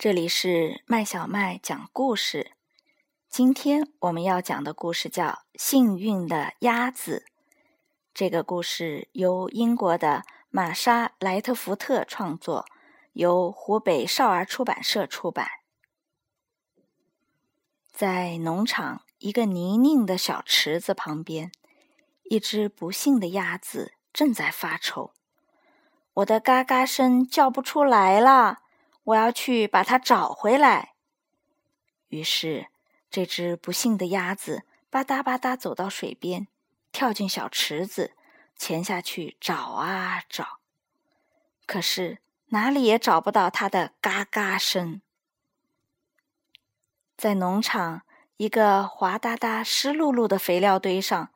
这里是麦小麦讲故事。今天我们要讲的故事叫《幸运的鸭子》。这个故事由英国的玛莎·莱特福特创作，由湖北少儿出版社出版。在农场一个泥泞的小池子旁边，一只不幸的鸭子正在发愁：“我的嘎嘎声叫不出来了，我要去把它找回来。”于是。这只不幸的鸭子吧嗒吧嗒走到水边，跳进小池子，潜下去找啊找，可是哪里也找不到它的嘎嘎声。在农场一个滑哒哒、湿漉漉的肥料堆上，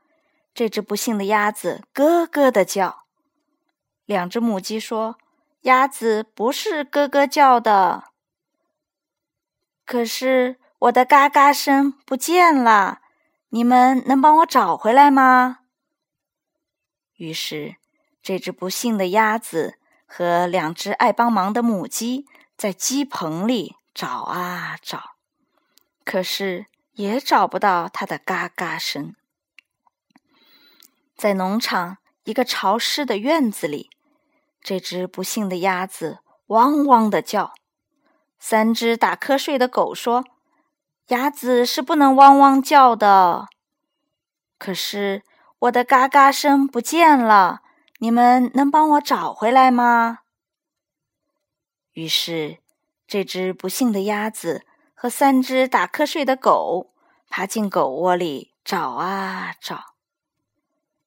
这只不幸的鸭子咯咯的叫。两只母鸡说：“鸭子不是咯咯叫的。”可是。我的嘎嘎声不见了，你们能帮我找回来吗？于是，这只不幸的鸭子和两只爱帮忙的母鸡在鸡棚里找啊找，可是也找不到它的嘎嘎声。在农场一个潮湿的院子里，这只不幸的鸭子汪汪的叫。三只打瞌睡的狗说。鸭子是不能汪汪叫的，可是我的嘎嘎声不见了，你们能帮我找回来吗？于是，这只不幸的鸭子和三只打瞌睡的狗爬进狗窝里找啊找，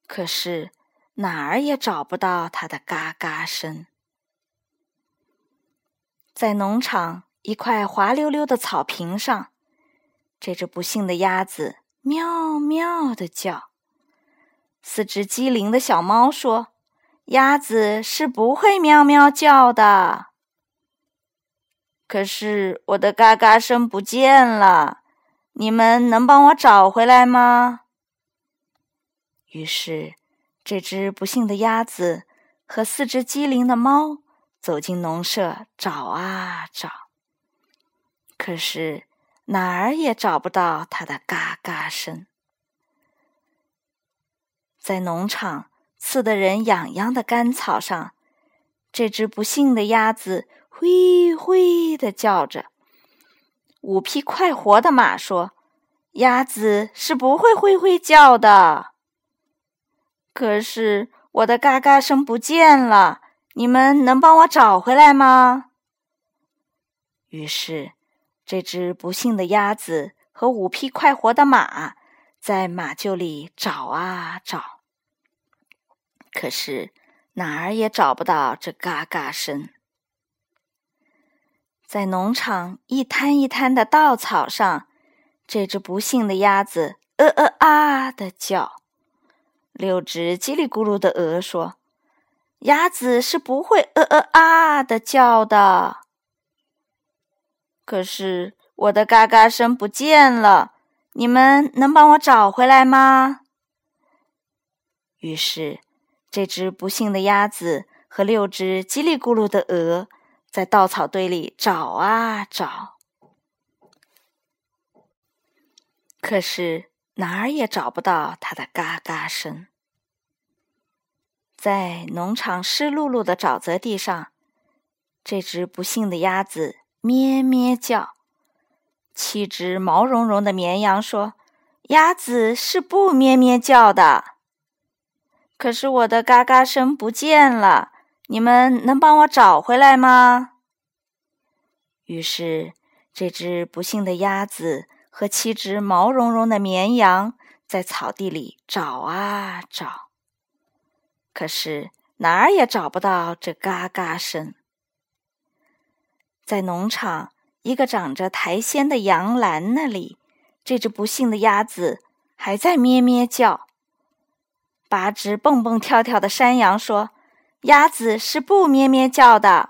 可是哪儿也找不到它的嘎嘎声。在农场一块滑溜溜的草坪上。这只不幸的鸭子喵喵的叫。四只机灵的小猫说：“鸭子是不会喵喵叫的。”可是我的嘎嘎声不见了，你们能帮我找回来吗？于是，这只不幸的鸭子和四只机灵的猫走进农舍，找啊找。可是。哪儿也找不到它的嘎嘎声。在农场刺得人痒痒的干草上，这只不幸的鸭子“灰灰”的叫着。五匹快活的马说：“鸭子是不会灰灰叫的。”可是我的嘎嘎声不见了，你们能帮我找回来吗？于是。这只不幸的鸭子和五匹快活的马在马厩里找啊找，可是哪儿也找不到这嘎嘎声。在农场一滩一滩的稻草上，这只不幸的鸭子呃呃啊的叫。六只叽里咕噜的鹅说：“鸭子是不会呃呃啊的叫的。”可是我的嘎嘎声不见了，你们能帮我找回来吗？于是，这只不幸的鸭子和六只叽里咕噜的鹅在稻草堆里找啊找，可是哪儿也找不到它的嘎嘎声。在农场湿漉漉的沼泽地上，这只不幸的鸭子。咩咩叫，七只毛茸茸的绵羊说：“鸭子是不咩咩叫的。”可是我的嘎嘎声不见了，你们能帮我找回来吗？于是，这只不幸的鸭子和七只毛茸茸的绵羊在草地里找啊找，可是哪儿也找不到这嘎嘎声。在农场一个长着苔藓的羊栏那里，这只不幸的鸭子还在咩咩叫。八只蹦蹦跳跳的山羊说：“鸭子是不咩咩叫的。”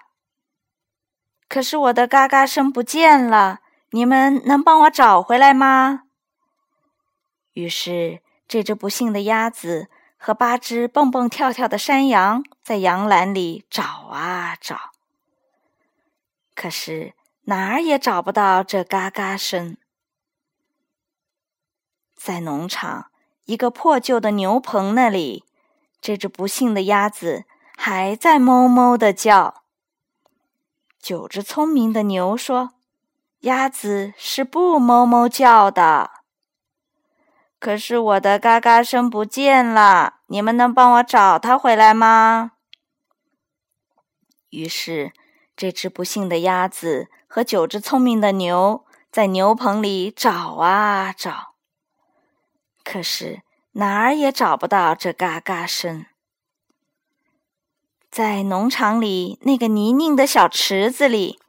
可是我的嘎嘎声不见了，你们能帮我找回来吗？于是，这只不幸的鸭子和八只蹦蹦跳跳的山羊在羊栏里找啊找。可是哪儿也找不到这嘎嘎声。在农场一个破旧的牛棚那里，这只不幸的鸭子还在哞哞的叫。九只聪明的牛说：“鸭子是不哞哞叫的。”可是我的嘎嘎声不见了，你们能帮我找它回来吗？于是，这只不幸的鸭子和九只聪明的牛在牛棚里找啊找，可是哪儿也找不到这嘎嘎声。在农场里那个泥泞的小池子里，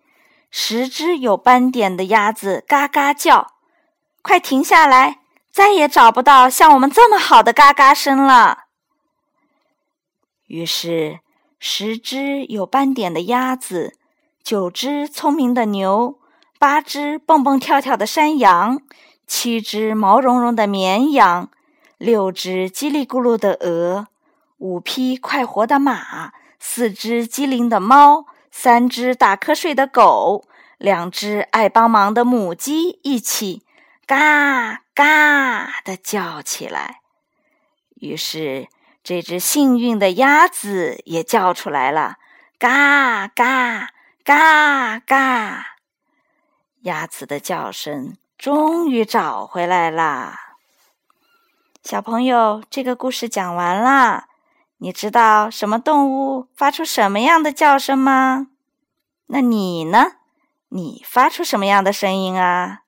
十只有斑点的鸭子嘎嘎叫：“快停下来！”再也找不到像我们这么好的嘎嘎声了。于是，十只有斑点的鸭子，九只聪明的牛，八只蹦蹦跳跳的山羊，七只毛茸茸的绵羊，六只叽里咕噜的鹅，五匹快活的马，四只机灵的猫，三只打瞌睡的狗，两只爱帮忙的母鸡一起。嘎嘎的叫起来，于是这只幸运的鸭子也叫出来了：嘎嘎嘎嘎！鸭子的叫声终于找回来啦。小朋友，这个故事讲完啦。你知道什么动物发出什么样的叫声吗？那你呢？你发出什么样的声音啊？